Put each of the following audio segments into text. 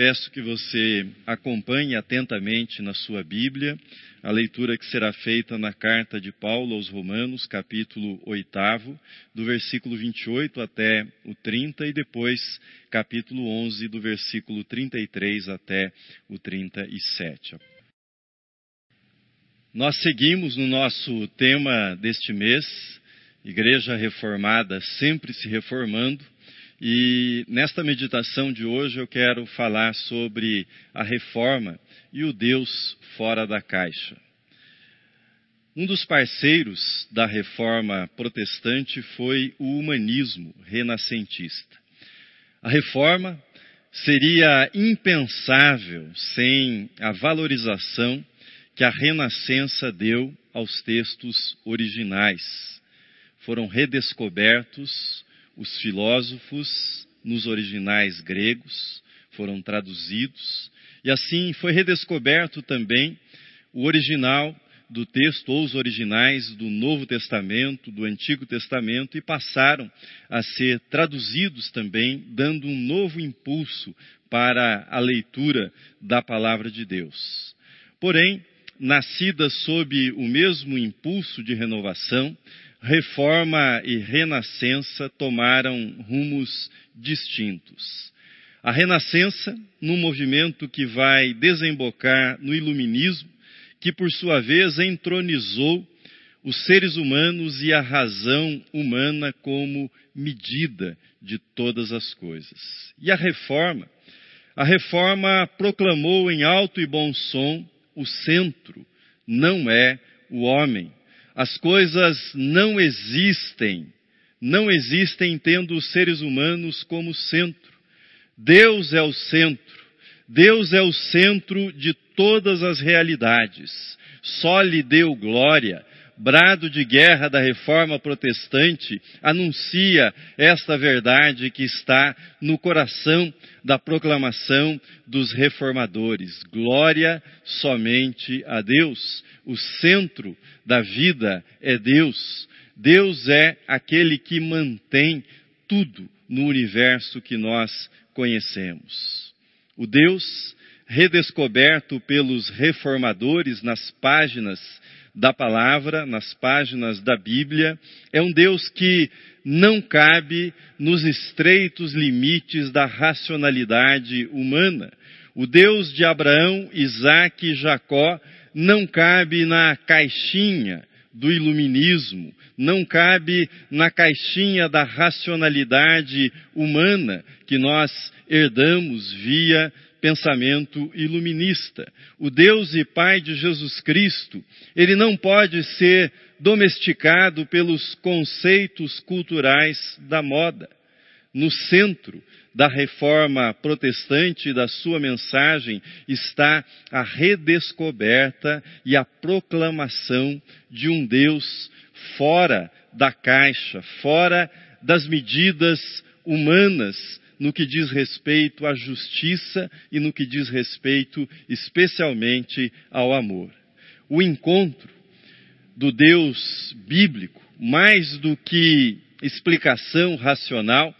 peço que você acompanhe atentamente na sua Bíblia a leitura que será feita na carta de Paulo aos Romanos, capítulo 8, do versículo 28 até o 30, e depois capítulo 11, do versículo 33 até o 37. Nós seguimos no nosso tema deste mês, Igreja Reformada sempre se reformando, e nesta meditação de hoje eu quero falar sobre a reforma e o Deus fora da caixa. Um dos parceiros da reforma protestante foi o humanismo renascentista. A reforma seria impensável sem a valorização que a renascença deu aos textos originais. Foram redescobertos os filósofos nos originais gregos, foram traduzidos, e assim foi redescoberto também o original do texto, ou os originais do Novo Testamento, do Antigo Testamento, e passaram a ser traduzidos também, dando um novo impulso para a leitura da palavra de Deus. Porém, nascidas sob o mesmo impulso de renovação, reforma e renascença tomaram rumos distintos. A renascença, num movimento que vai desembocar no iluminismo, que por sua vez entronizou os seres humanos e a razão humana como medida de todas as coisas. E a reforma? A reforma proclamou em alto e bom som o centro não é o homem, as coisas não existem, não existem tendo os seres humanos como centro. Deus é o centro. Deus é o centro de todas as realidades. Só lhe deu glória. Brado de guerra da reforma protestante anuncia esta verdade que está no coração da proclamação dos reformadores. Glória somente a Deus. O centro da vida é Deus. Deus é aquele que mantém tudo no universo que nós conhecemos. O Deus redescoberto pelos reformadores nas páginas da palavra, nas páginas da Bíblia, é um Deus que não cabe nos estreitos limites da racionalidade humana. O Deus de Abraão, Isaac e Jacó não cabe na caixinha do iluminismo, não cabe na caixinha da racionalidade humana que nós herdamos via pensamento iluminista. O Deus e Pai de Jesus Cristo, ele não pode ser domesticado pelos conceitos culturais da moda. No centro da reforma protestante e da sua mensagem está a redescoberta e a proclamação de um Deus fora da caixa, fora das medidas humanas no que diz respeito à justiça e no que diz respeito especialmente ao amor. O encontro do Deus bíblico, mais do que explicação racional,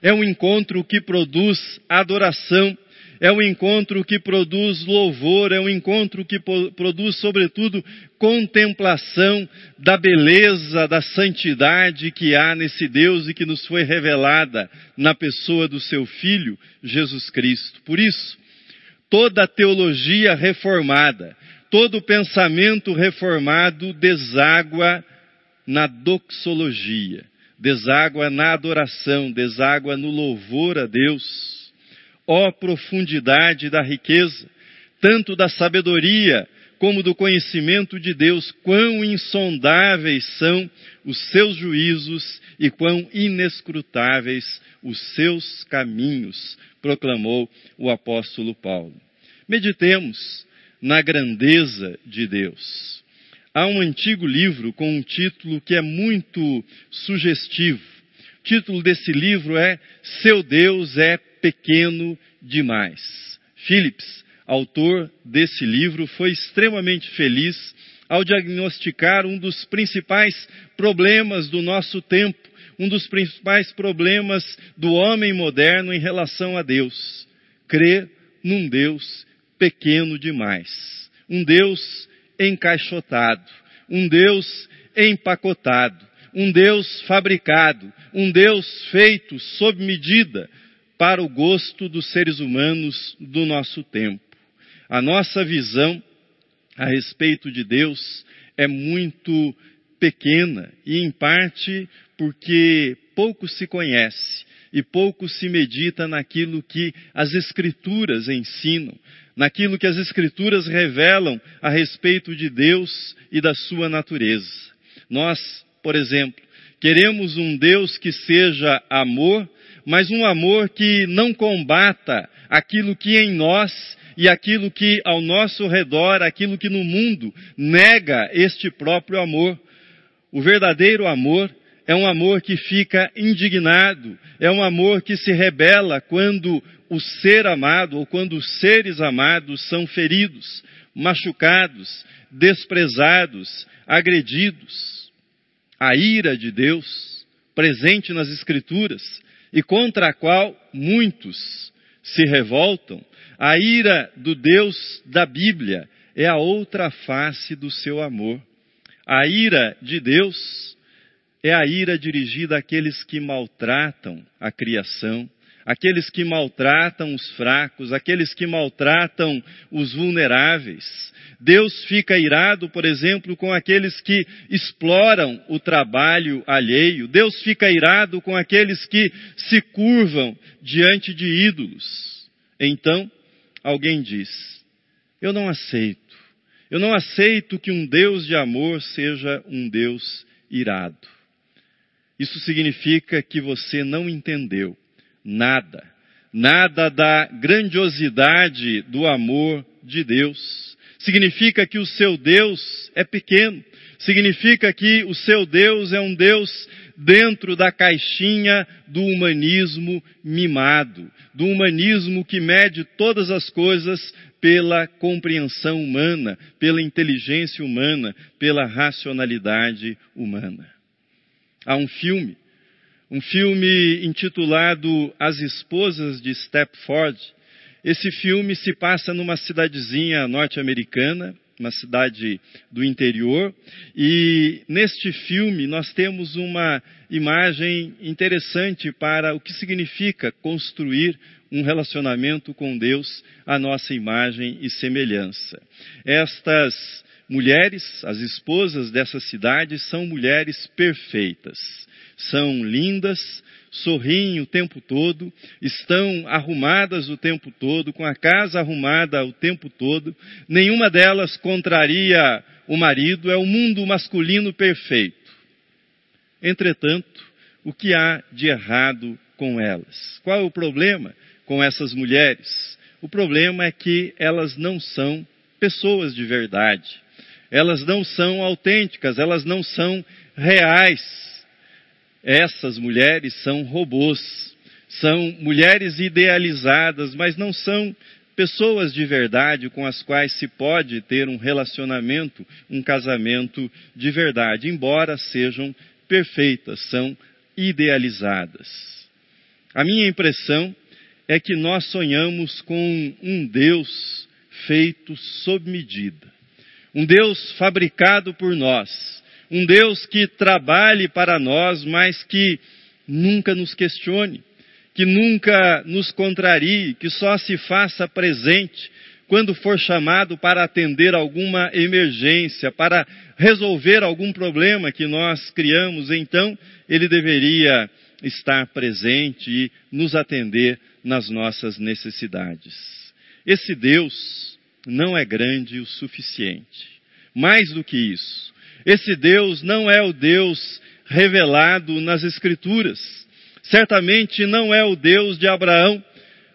é um encontro que produz adoração, é um encontro que produz louvor, é um encontro que produz, sobretudo, contemplação da beleza, da santidade que há nesse Deus e que nos foi revelada na pessoa do seu Filho, Jesus Cristo. Por isso, toda a teologia reformada, todo o pensamento reformado deságua na doxologia deságua na adoração, deságua no louvor a Deus. Ó profundidade da riqueza, tanto da sabedoria como do conhecimento de Deus, quão insondáveis são os seus juízos e quão inescrutáveis os seus caminhos, proclamou o apóstolo Paulo. Meditemos na grandeza de Deus. Há um antigo livro com um título que é muito sugestivo. Título desse livro é Seu Deus é Pequeno Demais. Phillips, autor desse livro, foi extremamente feliz ao diagnosticar um dos principais problemas do nosso tempo, um dos principais problemas do homem moderno em relação a Deus: crer num Deus pequeno demais, um Deus encaixotado, um Deus empacotado, um Deus fabricado, um Deus feito sob medida para o gosto dos seres humanos do nosso tempo. A nossa visão a respeito de Deus é muito pequena e, em parte, porque pouco se conhece e pouco se medita naquilo que as Escrituras ensinam, naquilo que as Escrituras revelam a respeito de Deus e da sua natureza. Nós, por exemplo, queremos um Deus que seja amor, mas um amor que não combata aquilo que em nós e aquilo que ao nosso redor, aquilo que no mundo nega este próprio amor. O verdadeiro amor é um amor que fica indignado, é um amor que se rebela quando o ser amado ou quando os seres amados são feridos, machucados, desprezados, agredidos. A ira de Deus, presente nas Escrituras, e contra a qual muitos se revoltam, a ira do Deus da Bíblia é a outra face do seu amor. A ira de Deus é a ira dirigida àqueles que maltratam a criação, aqueles que maltratam os fracos, aqueles que maltratam os vulneráveis. Deus fica irado, por exemplo, com aqueles que exploram o trabalho alheio. Deus fica irado com aqueles que se curvam diante de ídolos. Então, alguém diz: Eu não aceito. Eu não aceito que um Deus de amor seja um Deus irado. Isso significa que você não entendeu nada, nada da grandiosidade do amor de Deus. Significa que o seu Deus é pequeno, significa que o seu Deus é um Deus dentro da caixinha do humanismo mimado, do humanismo que mede todas as coisas pela compreensão humana, pela inteligência humana, pela racionalidade humana. Há um filme, um filme intitulado As Esposas de Stepford. Esse filme se passa numa cidadezinha norte-americana, uma cidade do interior, e neste filme nós temos uma imagem interessante para o que significa construir um relacionamento com Deus à nossa imagem e semelhança. Estas mulheres, as esposas dessa cidade, são mulheres perfeitas, são lindas, sorriem o tempo todo, estão arrumadas o tempo todo, com a casa arrumada o tempo todo, nenhuma delas contraria o marido, é o mundo masculino perfeito. Entretanto, o que há de errado com elas? Qual é o problema com essas mulheres? O problema é que elas não são pessoas de verdade. Elas não são autênticas, elas não são reais essas mulheres são robôs, são mulheres idealizadas, mas não são pessoas de verdade com as quais se pode ter um relacionamento, um casamento de verdade, embora sejam perfeitas, são idealizadas. A minha impressão é que nós sonhamos com um Deus feito sob medida, um Deus fabricado por nós, um Deus que trabalhe para nós, mas que nunca nos questione, que nunca nos contrarie, que só se faça presente quando for chamado para atender alguma emergência, para resolver algum problema que nós criamos, então ele deveria estar presente e nos atender nas nossas necessidades. Esse Deus não é grande o suficiente. Mais do que isso, esse Deus não é o Deus revelado nas Escrituras. Certamente não é o Deus de Abraão,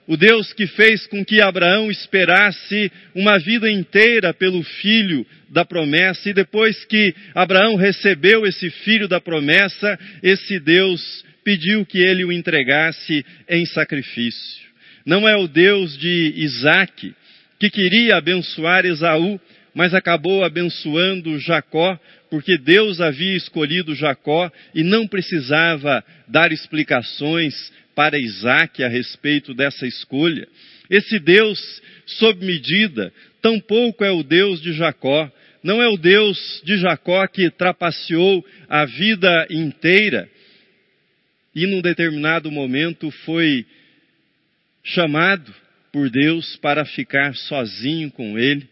o Deus que fez com que Abraão esperasse uma vida inteira pelo filho da promessa, e depois que Abraão recebeu esse filho da promessa, esse Deus pediu que ele o entregasse em sacrifício. Não é o Deus de Isaac, que queria abençoar Esaú, mas acabou abençoando Jacó, porque Deus havia escolhido Jacó e não precisava dar explicações para Isaac a respeito dessa escolha. Esse Deus, sob medida, tampouco é o Deus de Jacó, não é o Deus de Jacó que trapaceou a vida inteira e num determinado momento foi chamado por Deus para ficar sozinho com ele.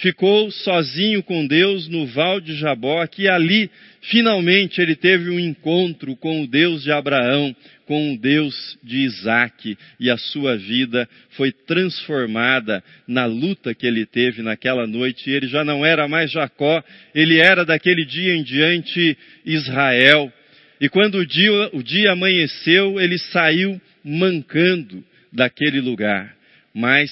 Ficou sozinho com Deus no Val de Jaboque e ali, finalmente, ele teve um encontro com o Deus de Abraão, com o Deus de Isaac, e a sua vida foi transformada na luta que ele teve naquela noite. Ele já não era mais Jacó, ele era daquele dia em diante Israel. E quando o dia, o dia amanheceu, ele saiu mancando daquele lugar. Mas,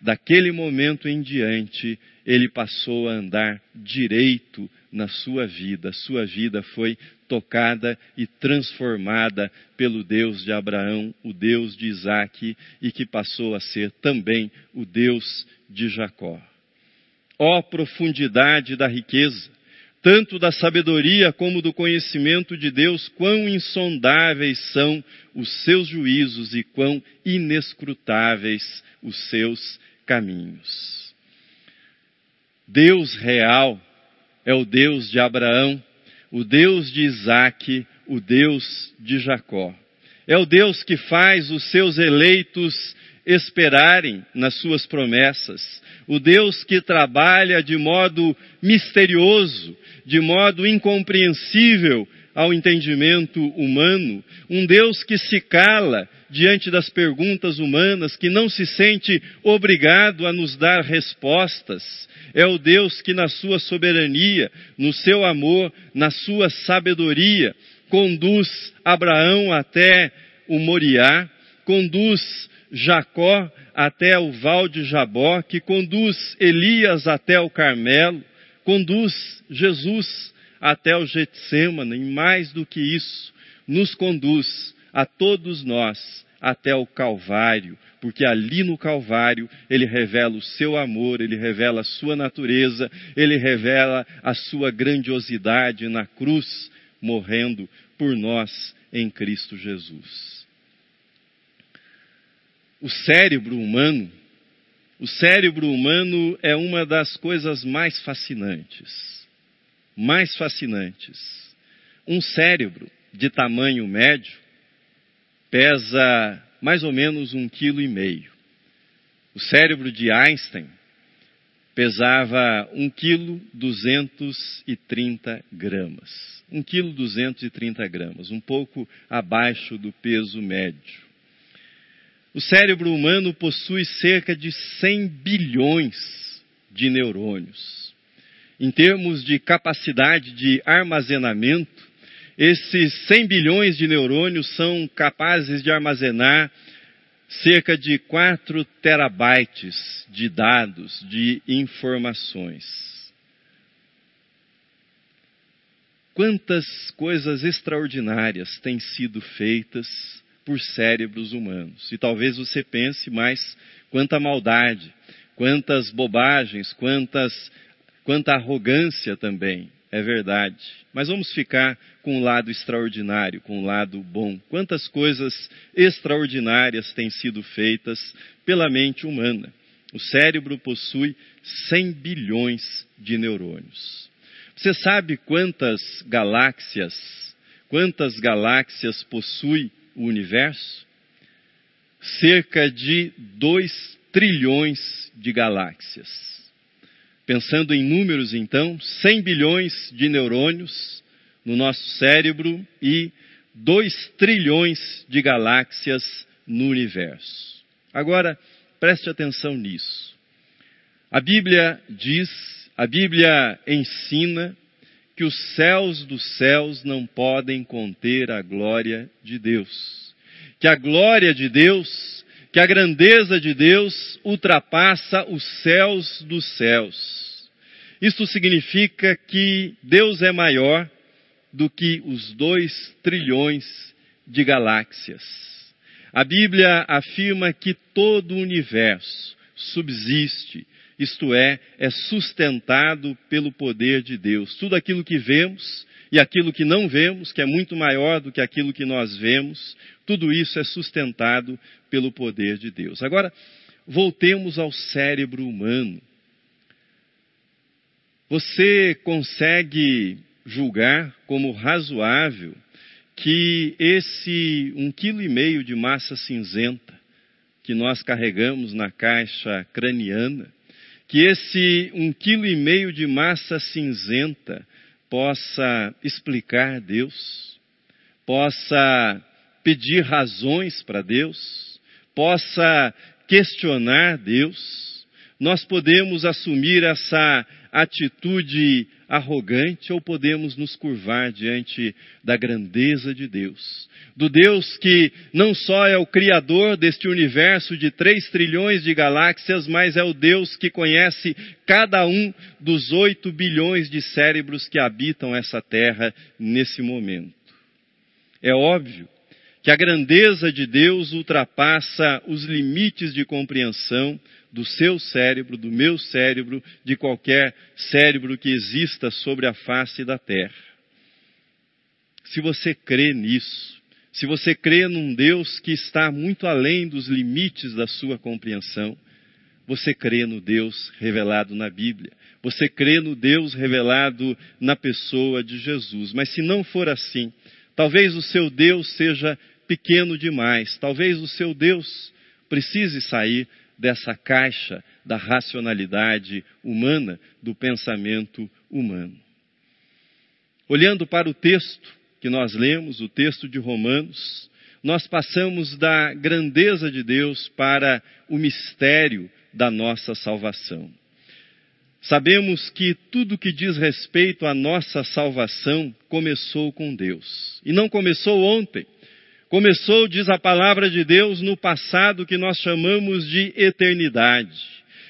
daquele momento em diante, ele passou a andar direito na sua vida. Sua vida foi tocada e transformada pelo Deus de Abraão, o Deus de Isaac, e que passou a ser também o Deus de Jacó. Ó profundidade da riqueza! tanto da sabedoria como do conhecimento de Deus, quão insondáveis são os seus juízos e quão inescrutáveis os seus caminhos. Deus real é o Deus de Abraão, o Deus de Isaac, o Deus de Jacó. É o Deus que faz os seus eleitos esperarem nas suas promessas. O Deus que trabalha de modo misterioso, de modo incompreensível ao entendimento humano. Um Deus que se cala diante das perguntas humanas, que não se sente obrigado a nos dar respostas. É o Deus que, na sua soberania, no seu amor, na sua sabedoria, conduz Abraão até o Moriá, conduz Jacó até o val de Jabó, que conduz Elias até o Carmelo, conduz Jesus até o Getsemane, e mais do que isso, nos conduz a todos nós até o Calvário, porque ali no Calvário ele revela o seu amor, ele revela a sua natureza, ele revela a sua grandiosidade na cruz, morrendo por nós em Cristo Jesus o cérebro humano, o cérebro humano é uma das coisas mais fascinantes. Mais fascinantes. Um cérebro de tamanho médio pesa mais ou menos um quilo e meio. O cérebro de Einstein pesava um quilo duzentos e trinta gramas. Um quilo duzentos e trinta gramas, um pouco abaixo do peso médio. O cérebro humano possui cerca de 100 bilhões de neurônios. Em termos de capacidade de armazenamento, esses 100 bilhões de neurônios são capazes de armazenar cerca de 4 terabytes de dados, de informações. Quantas coisas extraordinárias têm sido feitas por cérebros humanos. E talvez você pense mais quanta maldade, quantas bobagens, quantas, quanta arrogância também. É verdade. Mas vamos ficar com o lado extraordinário, com o lado bom. Quantas coisas extraordinárias têm sido feitas pela mente humana. O cérebro possui 100 bilhões de neurônios. Você sabe quantas galáxias, quantas galáxias possui o universo, cerca de 2 trilhões de galáxias. Pensando em números, então, 100 bilhões de neurônios no nosso cérebro e 2 trilhões de galáxias no universo. Agora, preste atenção nisso. A Bíblia diz, a Bíblia ensina que os céus dos céus não podem conter a glória de Deus. Que a glória de Deus, que a grandeza de Deus ultrapassa os céus dos céus. Isto significa que Deus é maior do que os dois trilhões de galáxias. A Bíblia afirma que todo o universo subsiste isto é, é sustentado pelo poder de Deus. Tudo aquilo que vemos e aquilo que não vemos, que é muito maior do que aquilo que nós vemos, tudo isso é sustentado pelo poder de Deus. Agora, voltemos ao cérebro humano. Você consegue julgar como razoável que esse um quilo e meio de massa cinzenta que nós carregamos na caixa craniana, que esse um quilo e meio de massa cinzenta possa explicar Deus, possa pedir razões para Deus, possa questionar Deus, nós podemos assumir essa atitude arrogante ou podemos nos curvar diante da grandeza de Deus. Do Deus que não só é o Criador deste universo de três trilhões de galáxias, mas é o Deus que conhece cada um dos oito bilhões de cérebros que habitam essa terra nesse momento. É óbvio que a grandeza de Deus ultrapassa os limites de compreensão do seu cérebro, do meu cérebro, de qualquer cérebro que exista sobre a face da terra. Se você crê nisso, se você crê num Deus que está muito além dos limites da sua compreensão, você crê no Deus revelado na Bíblia. Você crê no Deus revelado na pessoa de Jesus. Mas se não for assim, talvez o seu Deus seja pequeno demais. Talvez o seu Deus precise sair dessa caixa da racionalidade humana, do pensamento humano. Olhando para o texto que nós lemos, o texto de Romanos, nós passamos da grandeza de Deus para o mistério da nossa salvação. Sabemos que tudo que diz respeito à nossa salvação começou com Deus. E não começou ontem, Começou, diz a palavra de Deus, no passado que nós chamamos de eternidade,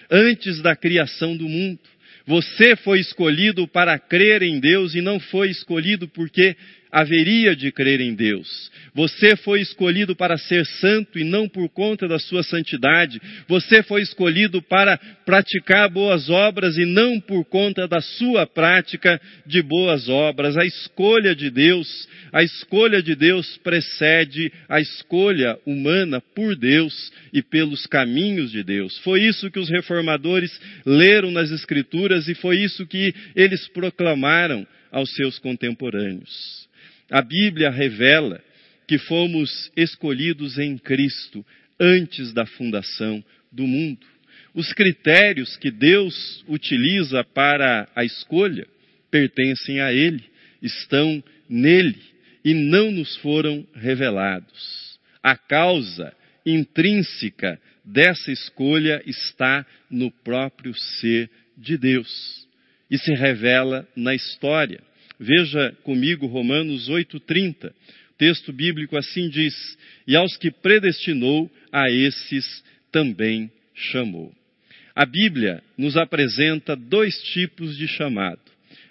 antes da criação do mundo. Você foi escolhido para crer em Deus e não foi escolhido porque haveria de crer em Deus. Você foi escolhido para ser santo e não por conta da sua santidade. Você foi escolhido para praticar boas obras e não por conta da sua prática de boas obras. A escolha de Deus, a escolha de Deus precede a escolha humana por Deus e pelos caminhos de Deus. Foi isso que os reformadores leram nas Escrituras e foi isso que eles proclamaram aos seus contemporâneos. A Bíblia revela que fomos escolhidos em Cristo antes da fundação do mundo. Os critérios que Deus utiliza para a escolha pertencem a Ele, estão nele e não nos foram revelados. A causa intrínseca dessa escolha está no próprio ser de Deus e se revela na história. Veja comigo Romanos 8,30. Texto bíblico assim diz: E aos que predestinou, a esses também chamou. A Bíblia nos apresenta dois tipos de chamado.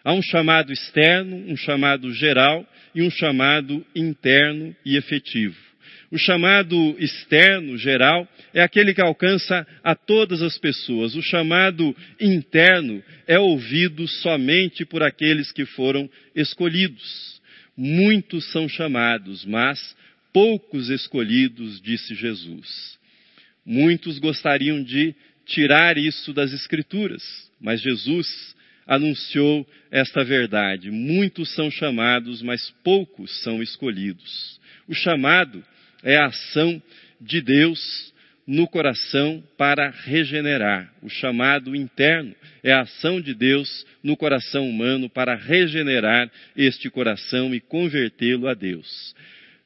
Há um chamado externo, um chamado geral e um chamado interno e efetivo. O chamado externo, geral, é aquele que alcança a todas as pessoas. O chamado interno é ouvido somente por aqueles que foram escolhidos. Muitos são chamados, mas poucos escolhidos, disse Jesus. Muitos gostariam de tirar isso das Escrituras, mas Jesus anunciou esta verdade. Muitos são chamados, mas poucos são escolhidos. O chamado é a ação de Deus no coração para regenerar. O chamado interno é a ação de Deus no coração humano para regenerar este coração e convertê-lo a Deus.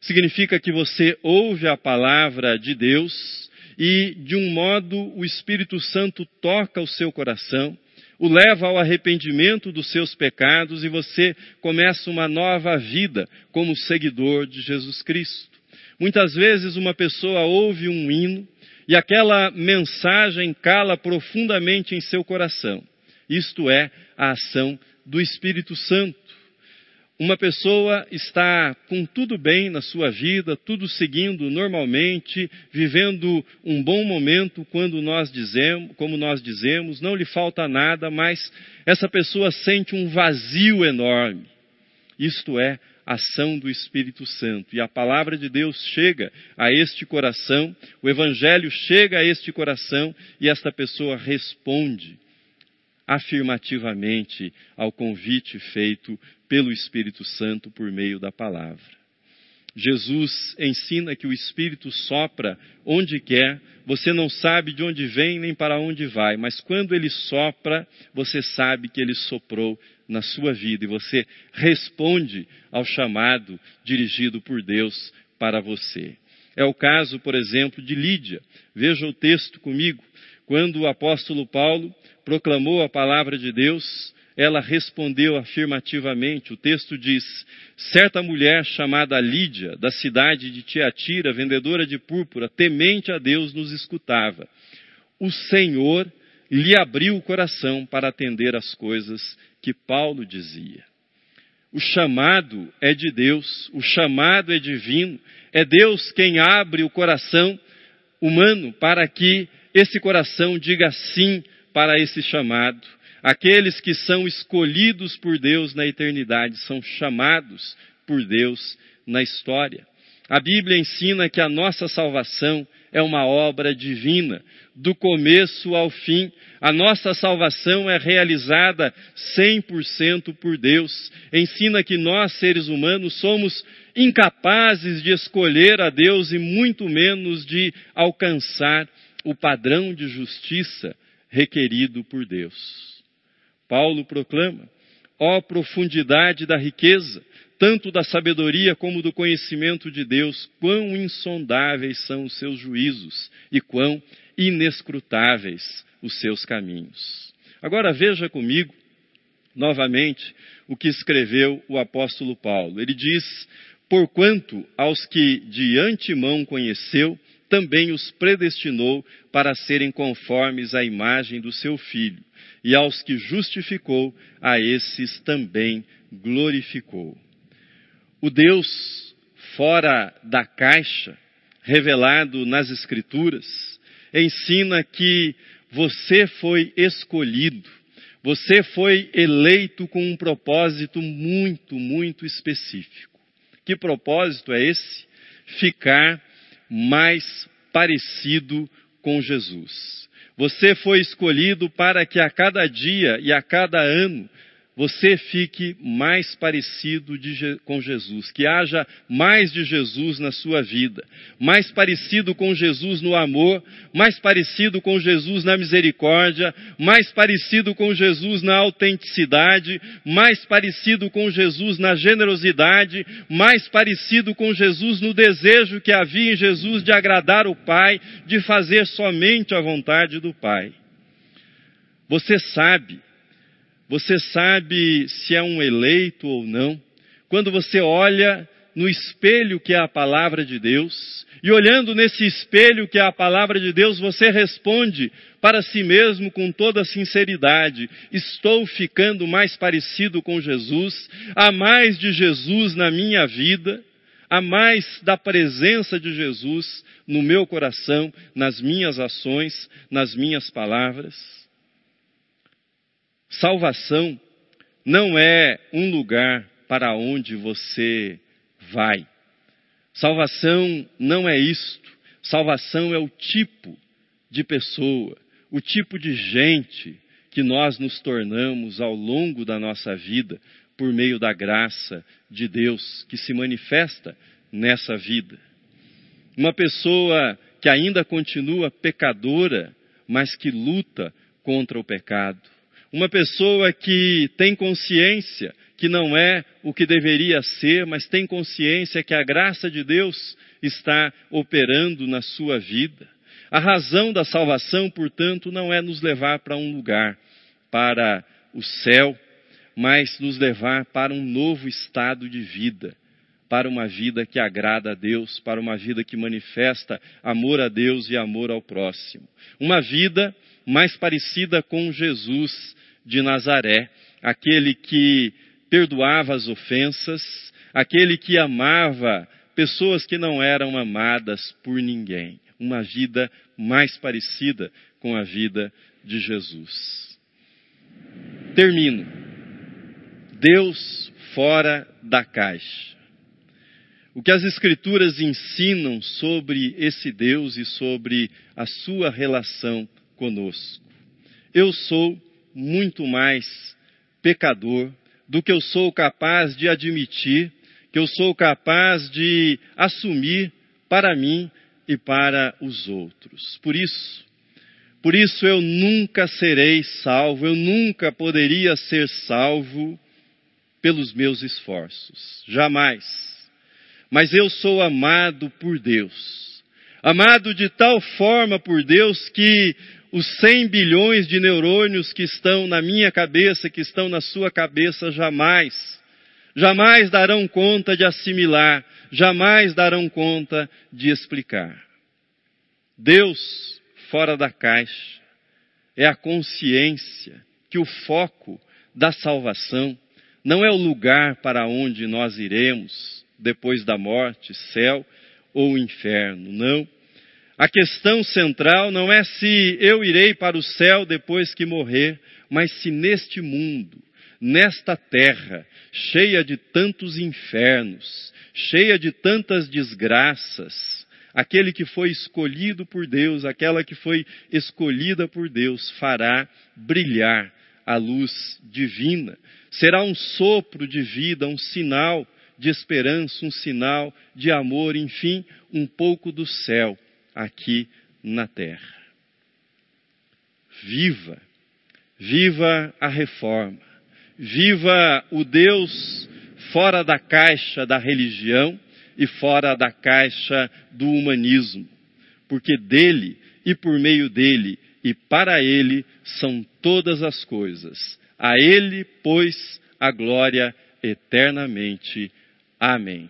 Significa que você ouve a palavra de Deus e, de um modo, o Espírito Santo toca o seu coração, o leva ao arrependimento dos seus pecados e você começa uma nova vida como seguidor de Jesus Cristo. Muitas vezes uma pessoa ouve um hino e aquela mensagem cala profundamente em seu coração. Isto é a ação do Espírito Santo. uma pessoa está com tudo bem na sua vida, tudo seguindo normalmente, vivendo um bom momento quando nós dizemos, como nós dizemos, não lhe falta nada, mas essa pessoa sente um vazio enorme. Isto é ação do Espírito Santo. E a palavra de Deus chega a este coração, o evangelho chega a este coração e esta pessoa responde afirmativamente ao convite feito pelo Espírito Santo por meio da palavra. Jesus ensina que o Espírito sopra onde quer, você não sabe de onde vem nem para onde vai, mas quando ele sopra, você sabe que ele soprou na sua vida e você responde ao chamado dirigido por Deus para você. É o caso, por exemplo, de Lídia. Veja o texto comigo. Quando o apóstolo Paulo proclamou a palavra de Deus, ela respondeu afirmativamente. O texto diz: Certa mulher chamada Lídia, da cidade de Tiatira, vendedora de púrpura, temente a Deus, nos escutava. O Senhor lhe abriu o coração para atender às coisas que Paulo dizia. O chamado é de Deus, o chamado é divino, é Deus quem abre o coração humano para que esse coração diga sim para esse chamado. Aqueles que são escolhidos por Deus na eternidade são chamados por Deus na história. A Bíblia ensina que a nossa salvação é uma obra divina, do começo ao fim. A nossa salvação é realizada 100% por Deus. Ensina que nós, seres humanos, somos incapazes de escolher a Deus e muito menos de alcançar o padrão de justiça requerido por Deus. Paulo proclama: ó profundidade da riqueza, tanto da sabedoria como do conhecimento de Deus, quão insondáveis são os seus juízos e quão inescrutáveis os seus caminhos. Agora veja comigo, novamente, o que escreveu o apóstolo Paulo. Ele diz: Porquanto aos que de antemão conheceu, também os predestinou para serem conformes à imagem do seu filho, e aos que justificou, a esses também glorificou. O Deus fora da caixa, revelado nas Escrituras, ensina que você foi escolhido, você foi eleito com um propósito muito, muito específico. Que propósito é esse? Ficar mais parecido com Jesus. Você foi escolhido para que a cada dia e a cada ano você fique mais parecido de, com Jesus, que haja mais de Jesus na sua vida, mais parecido com Jesus no amor, mais parecido com Jesus na misericórdia, mais parecido com Jesus na autenticidade, mais parecido com Jesus na generosidade, mais parecido com Jesus no desejo que havia em Jesus de agradar o Pai, de fazer somente a vontade do Pai. Você sabe você sabe se é um eleito ou não? Quando você olha no espelho que é a palavra de Deus, e olhando nesse espelho que é a palavra de Deus, você responde para si mesmo com toda sinceridade: estou ficando mais parecido com Jesus, há mais de Jesus na minha vida, há mais da presença de Jesus no meu coração, nas minhas ações, nas minhas palavras. Salvação não é um lugar para onde você vai. Salvação não é isto. Salvação é o tipo de pessoa, o tipo de gente que nós nos tornamos ao longo da nossa vida por meio da graça de Deus que se manifesta nessa vida. Uma pessoa que ainda continua pecadora, mas que luta contra o pecado. Uma pessoa que tem consciência que não é o que deveria ser, mas tem consciência que a graça de Deus está operando na sua vida. A razão da salvação, portanto, não é nos levar para um lugar, para o céu, mas nos levar para um novo estado de vida, para uma vida que agrada a Deus, para uma vida que manifesta amor a Deus e amor ao próximo. Uma vida mais parecida com Jesus de Nazaré, aquele que perdoava as ofensas, aquele que amava pessoas que não eram amadas por ninguém. Uma vida mais parecida com a vida de Jesus. Termino. Deus fora da caixa. O que as Escrituras ensinam sobre esse Deus e sobre a sua relação conosco. Eu sou muito mais pecador do que eu sou capaz de admitir, que eu sou capaz de assumir para mim e para os outros. Por isso, por isso eu nunca serei salvo, eu nunca poderia ser salvo pelos meus esforços. Jamais. Mas eu sou amado por Deus. Amado de tal forma por Deus que os 100 bilhões de neurônios que estão na minha cabeça, que estão na sua cabeça, jamais, jamais darão conta de assimilar, jamais darão conta de explicar. Deus fora da caixa é a consciência que o foco da salvação não é o lugar para onde nós iremos depois da morte, céu ou inferno, não a questão central não é se eu irei para o céu depois que morrer, mas se neste mundo, nesta terra, cheia de tantos infernos, cheia de tantas desgraças, aquele que foi escolhido por Deus, aquela que foi escolhida por Deus, fará brilhar a luz divina. Será um sopro de vida, um sinal de esperança, um sinal de amor, enfim, um pouco do céu aqui na terra. Viva, viva a reforma, viva o Deus fora da caixa da religião e fora da caixa do humanismo, porque dele e por meio dele e para ele são todas as coisas. A ele, pois, a glória eternamente. Amém.